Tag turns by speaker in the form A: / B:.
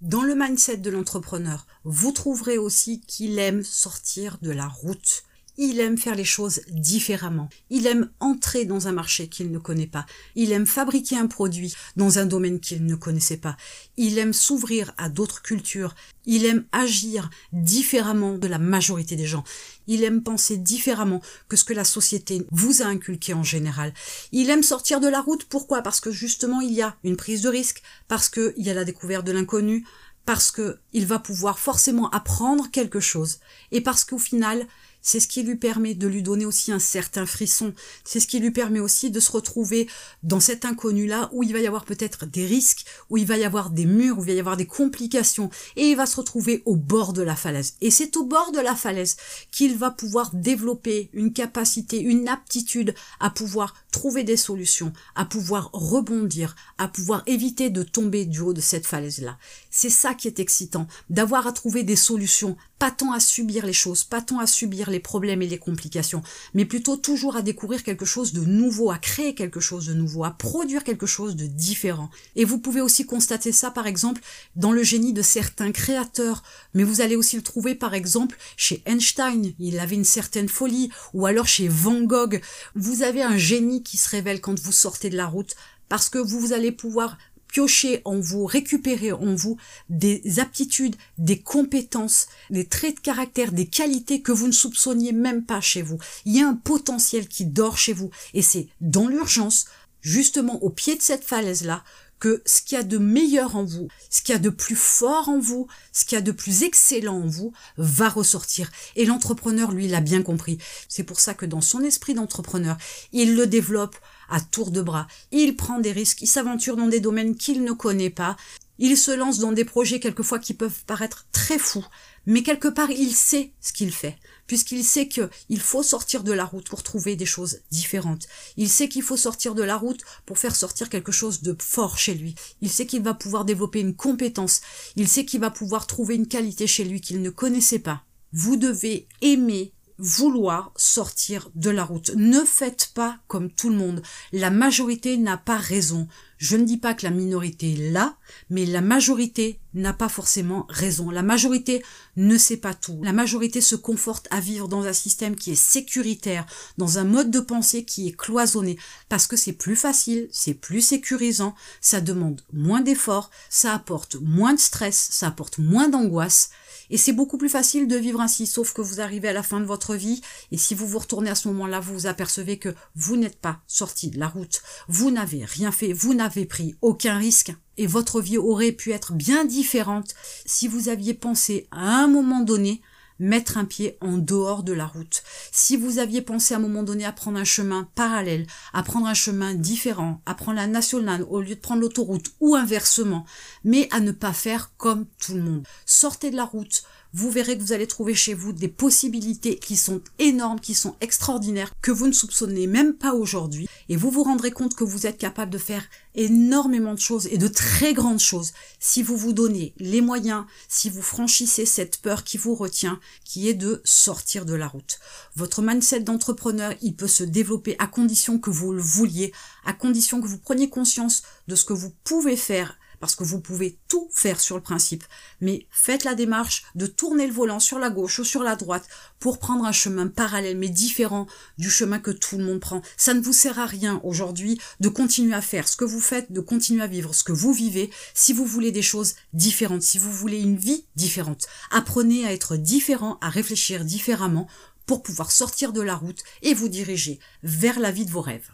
A: Dans le mindset de l'entrepreneur, vous trouverez aussi qu'il aime sortir de la route. Il aime faire les choses différemment. Il aime entrer dans un marché qu'il ne connaît pas. Il aime fabriquer un produit dans un domaine qu'il ne connaissait pas. Il aime s'ouvrir à d'autres cultures. Il aime agir différemment de la majorité des gens. Il aime penser différemment que ce que la société vous a inculqué en général. Il aime sortir de la route. Pourquoi? Parce que justement il y a une prise de risque, parce qu'il y a la découverte de l'inconnu, parce qu'il va pouvoir forcément apprendre quelque chose, et parce qu'au final, c'est ce qui lui permet de lui donner aussi un certain frisson. C'est ce qui lui permet aussi de se retrouver dans cet inconnu-là où il va y avoir peut-être des risques, où il va y avoir des murs, où il va y avoir des complications, et il va se retrouver au bord de la falaise. Et c'est au bord de la falaise qu'il va pouvoir développer une capacité, une aptitude à pouvoir trouver des solutions, à pouvoir rebondir, à pouvoir éviter de tomber du haut de cette falaise-là. C'est ça qui est excitant, d'avoir à trouver des solutions, pas tant à subir les choses, pas tant à subir les problèmes et les complications, mais plutôt toujours à découvrir quelque chose de nouveau, à créer quelque chose de nouveau, à produire quelque chose de différent. Et vous pouvez aussi constater ça, par exemple, dans le génie de certains créateurs, mais vous allez aussi le trouver, par exemple, chez Einstein, il avait une certaine folie, ou alors chez Van Gogh. Vous avez un génie qui se révèle quand vous sortez de la route, parce que vous allez pouvoir piocher en vous, récupérer en vous des aptitudes, des compétences, des traits de caractère, des qualités que vous ne soupçonniez même pas chez vous. Il y a un potentiel qui dort chez vous et c'est dans l'urgence, justement au pied de cette falaise-là, que ce qu'il y a de meilleur en vous, ce qu'il y a de plus fort en vous, ce qu'il y a de plus excellent en vous, va ressortir. Et l'entrepreneur, lui, l'a bien compris. C'est pour ça que dans son esprit d'entrepreneur, il le développe à tour de bras. Il prend des risques, il s'aventure dans des domaines qu'il ne connaît pas, il se lance dans des projets quelquefois qui peuvent paraître très fous, mais quelque part il sait ce qu'il fait, puisqu'il sait qu'il faut sortir de la route pour trouver des choses différentes. Il sait qu'il faut sortir de la route pour faire sortir quelque chose de fort chez lui. Il sait qu'il va pouvoir développer une compétence. Il sait qu'il va pouvoir trouver une qualité chez lui qu'il ne connaissait pas. Vous devez aimer vouloir sortir de la route. Ne faites pas comme tout le monde. La majorité n'a pas raison. Je ne dis pas que la minorité l'a, mais la majorité n'a pas forcément raison. La majorité ne sait pas tout. La majorité se conforte à vivre dans un système qui est sécuritaire, dans un mode de pensée qui est cloisonné, parce que c'est plus facile, c'est plus sécurisant, ça demande moins d'efforts, ça apporte moins de stress, ça apporte moins d'angoisse, et c'est beaucoup plus facile de vivre ainsi, sauf que vous arrivez à la fin de votre vie, et si vous vous retournez à ce moment-là, vous vous apercevez que vous n'êtes pas sorti de la route, vous n'avez rien fait, vous pris aucun risque, et votre vie aurait pu être bien différente si vous aviez pensé à un moment donné mettre un pied en dehors de la route. Si vous aviez pensé à un moment donné à prendre un chemin parallèle, à prendre un chemin différent, à prendre la nationale au lieu de prendre l'autoroute ou inversement, mais à ne pas faire comme tout le monde. Sortez de la route, vous verrez que vous allez trouver chez vous des possibilités qui sont énormes, qui sont extraordinaires, que vous ne soupçonnez même pas aujourd'hui, et vous vous rendrez compte que vous êtes capable de faire énormément de choses et de très grandes choses si vous vous donnez les moyens, si vous franchissez cette peur qui vous retient, qui est de sortir de la route. Votre mindset d'entrepreneur, il peut se développer à condition que vous le vouliez, à condition que vous preniez conscience de ce que vous pouvez faire parce que vous pouvez tout faire sur le principe, mais faites la démarche de tourner le volant sur la gauche ou sur la droite pour prendre un chemin parallèle mais différent du chemin que tout le monde prend. Ça ne vous sert à rien aujourd'hui de continuer à faire ce que vous faites, de continuer à vivre ce que vous vivez si vous voulez des choses différentes, si vous voulez une vie différente. Apprenez à être différent, à réfléchir différemment pour pouvoir sortir de la route et vous diriger vers la vie de vos rêves.